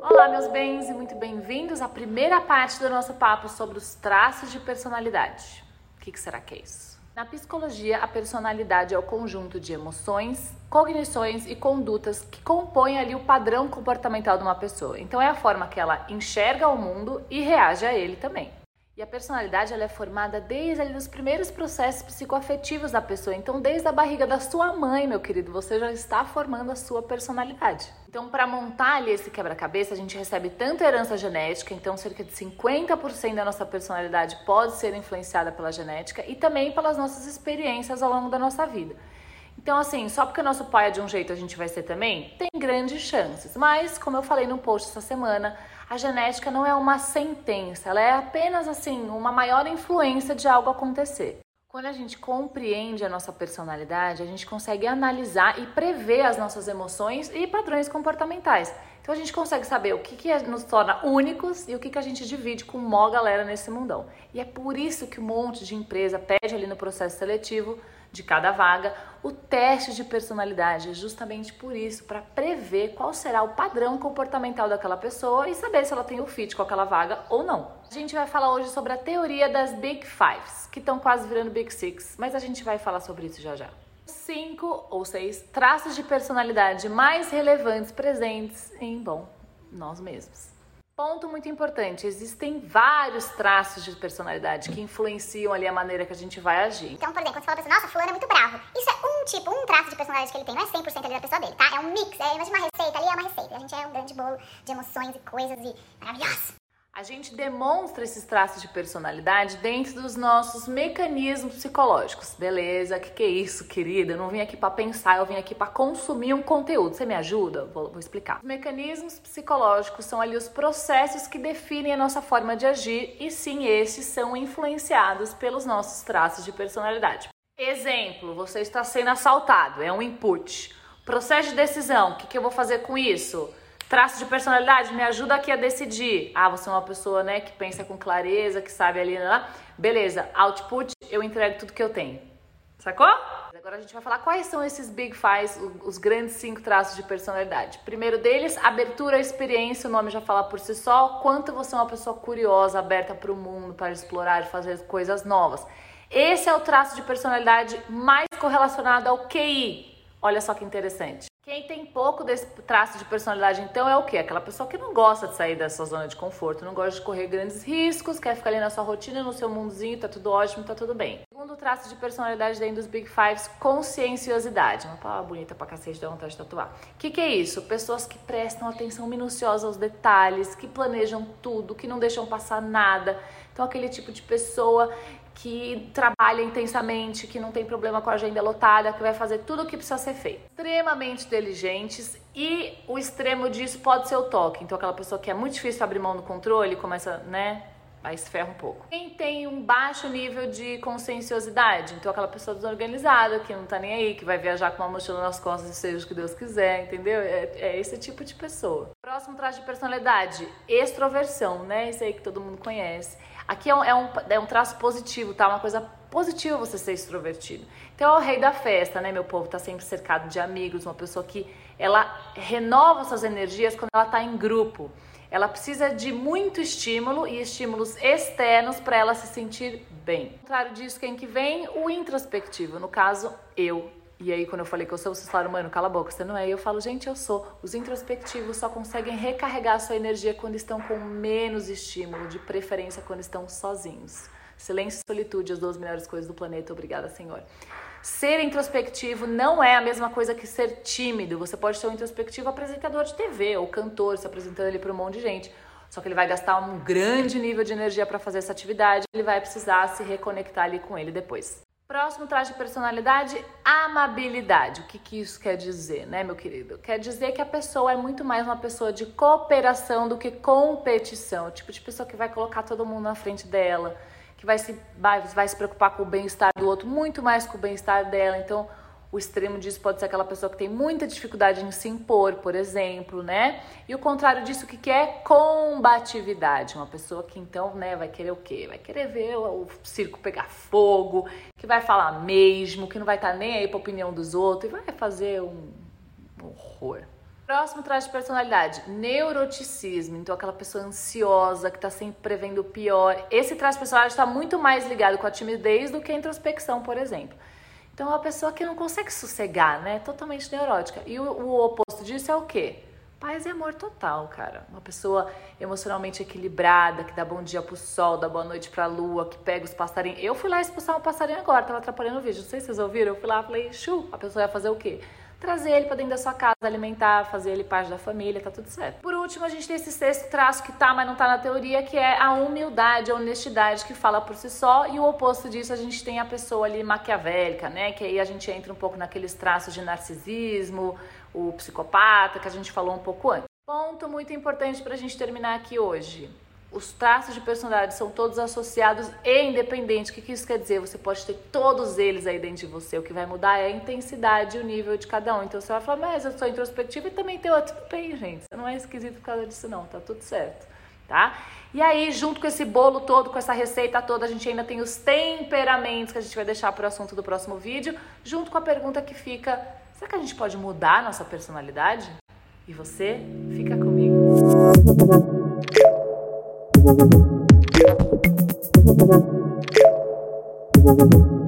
Olá, meus bens, e muito bem-vindos à primeira parte do nosso papo sobre os traços de personalidade. O que, será que é isso? Na psicologia, a personalidade é o conjunto de emoções, cognições e condutas que compõem ali o padrão comportamental de uma pessoa. Então, é a forma que ela enxerga o mundo e reage a ele também. E a personalidade ela é formada desde ali os primeiros processos psicoafetivos da pessoa. Então, desde a barriga da sua mãe, meu querido, você já está formando a sua personalidade. Então, para montar ali esse quebra-cabeça, a gente recebe tanto herança genética, então cerca de 50% da nossa personalidade pode ser influenciada pela genética e também pelas nossas experiências ao longo da nossa vida. Então, assim, só porque o nosso pai é de um jeito a gente vai ser também, tem grandes chances. Mas, como eu falei no post essa semana, a genética não é uma sentença, ela é apenas assim uma maior influência de algo acontecer. Quando a gente compreende a nossa personalidade, a gente consegue analisar e prever as nossas emoções e padrões comportamentais. Então a gente consegue saber o que, que nos torna únicos e o que, que a gente divide com mó galera nesse mundão. E é por isso que um monte de empresa pede ali no processo seletivo de cada vaga o teste de personalidade, é justamente por isso, para prever qual será o padrão comportamental daquela pessoa e saber se ela tem o fit com aquela vaga ou não. A gente vai falar hoje sobre a teoria das Big Fives, que estão quase virando Big Six, mas a gente vai falar sobre isso já já cinco ou seis traços de personalidade mais relevantes presentes em, bom, nós mesmos. Ponto muito importante: existem vários traços de personalidade que influenciam ali a maneira que a gente vai agir. Então, por exemplo, quando você fala pra nossa, fulano é muito bravo. Isso é um tipo, um traço de personalidade que ele tem, não é 100% ali da pessoa dele, tá? É um mix, é, uma receita, ali é uma receita. A gente é um grande bolo de emoções e coisas e maravilhoso. A gente demonstra esses traços de personalidade dentro dos nossos mecanismos psicológicos. Beleza? Que, que é isso, querida? Eu não vim aqui para pensar, eu vim aqui para consumir um conteúdo. Você me ajuda? Vou, vou, explicar. Os mecanismos psicológicos são ali os processos que definem a nossa forma de agir e sim, esses são influenciados pelos nossos traços de personalidade. Exemplo: você está sendo assaltado, é um input. Processo de decisão: o que, que eu vou fazer com isso? Traço de personalidade, me ajuda aqui a decidir. Ah, você é uma pessoa, né, que pensa com clareza, que sabe ali, né? Beleza, output, eu entrego tudo que eu tenho. Sacou? Agora a gente vai falar quais são esses Big Fives, os grandes cinco traços de personalidade. Primeiro deles, abertura à experiência, o nome já fala por si só. Quanto você é uma pessoa curiosa, aberta para o mundo, para explorar, fazer coisas novas. Esse é o traço de personalidade mais correlacionado ao QI. Olha só que interessante. Quem tem pouco desse traço de personalidade, então, é o quê? Aquela pessoa que não gosta de sair dessa zona de conforto, não gosta de correr grandes riscos, quer ficar ali na sua rotina, no seu mundozinho, tá tudo ótimo, tá tudo bem. Segundo traço de personalidade dentro dos Big Fives, conscienciosidade. Uma palavra bonita pra cacete, dá vontade de tatuar. O que, que é isso? Pessoas que prestam atenção minuciosa aos detalhes, que planejam tudo, que não deixam passar nada. Então, aquele tipo de pessoa que trabalha intensamente, que não tem problema com a agenda lotada, que vai fazer tudo o que precisa ser feito. Extremamente inteligentes e o extremo disso pode ser o toque. Então aquela pessoa que é muito difícil abrir mão do controle, começa, né, aí ferra um pouco. Quem tem um baixo nível de conscienciosidade, então aquela pessoa desorganizada, que não tá nem aí, que vai viajar com uma mochila nas costas e seja o que Deus quiser, entendeu? É, é esse tipo de pessoa. Próximo traço de personalidade, extroversão, né? Isso aí que todo mundo conhece. Aqui é um, é um, é um traço positivo, tá? Uma coisa positiva você ser extrovertido. Então é o rei da festa, né, meu povo? Tá sempre cercado de amigos, uma pessoa que ela renova suas energias quando ela tá em grupo. Ela precisa de muito estímulo e estímulos externos para ela se sentir bem. Ao contrário disso, quem que vem? O introspectivo, no caso, eu. E aí, quando eu falei que eu sou, vocês falaram, mano, cala a boca, você não é. E eu falo, gente, eu sou. Os introspectivos só conseguem recarregar a sua energia quando estão com menos estímulo, de preferência quando estão sozinhos. Silêncio e solitude, as duas melhores coisas do planeta. Obrigada, Senhor. Ser introspectivo não é a mesma coisa que ser tímido. Você pode ser um introspectivo apresentador de TV ou cantor, se apresentando ali para um monte de gente. Só que ele vai gastar um grande nível de energia para fazer essa atividade, ele vai precisar se reconectar ali com ele depois. Próximo traço de personalidade, amabilidade. O que, que isso quer dizer, né, meu querido? Quer dizer que a pessoa é muito mais uma pessoa de cooperação do que competição. O tipo de pessoa que vai colocar todo mundo na frente dela, que vai se, vai, vai se preocupar com o bem-estar do outro muito mais com o bem-estar dela. Então, O extremo disso pode ser aquela pessoa que tem muita dificuldade em se impor, por exemplo, né? E o contrário disso, o que é combatividade? Uma pessoa que então, né, vai querer o quê? Vai querer ver o circo pegar fogo, que vai falar mesmo, que não vai estar nem aí pra opinião dos outros e vai fazer um horror. Próximo traço de personalidade, neuroticismo. Então, aquela pessoa ansiosa que está sempre prevendo o pior. Esse traço de personalidade está muito mais ligado com a timidez do que a introspecção, por exemplo. Então, é uma pessoa que não consegue sossegar, né? Totalmente neurótica. E o, o oposto disso é o quê? Paz e amor total, cara. Uma pessoa emocionalmente equilibrada, que dá bom dia pro sol, dá boa noite pra lua, que pega os passarinhos. Eu fui lá expulsar um passarinho agora, tava atrapalhando o vídeo. Não sei se vocês ouviram. Eu fui lá e falei, chu, a pessoa ia fazer o quê? Trazer ele para dentro da sua casa, alimentar, fazer ele parte da família, tá tudo certo. Por último, a gente tem esse sexto traço que tá, mas não tá na teoria, que é a humildade, a honestidade que fala por si só, e o oposto disso a gente tem a pessoa ali maquiavélica, né? Que aí a gente entra um pouco naqueles traços de narcisismo, o psicopata, que a gente falou um pouco antes. Ponto muito importante para a gente terminar aqui hoje. Os traços de personalidade são todos associados e independentes. O que, que isso quer dizer? Você pode ter todos eles aí dentro de você. O que vai mudar é a intensidade e o nível de cada um. Então você vai falar, mas eu sou introspectiva e também tem outro. Bem, gente. Você não é esquisito por causa disso, não. Tá tudo certo. Tá? E aí, junto com esse bolo todo, com essa receita toda, a gente ainda tem os temperamentos que a gente vai deixar para o assunto do próximo vídeo, junto com a pergunta que fica: será que a gente pode mudar a nossa personalidade? E você fica comigo. Thank you.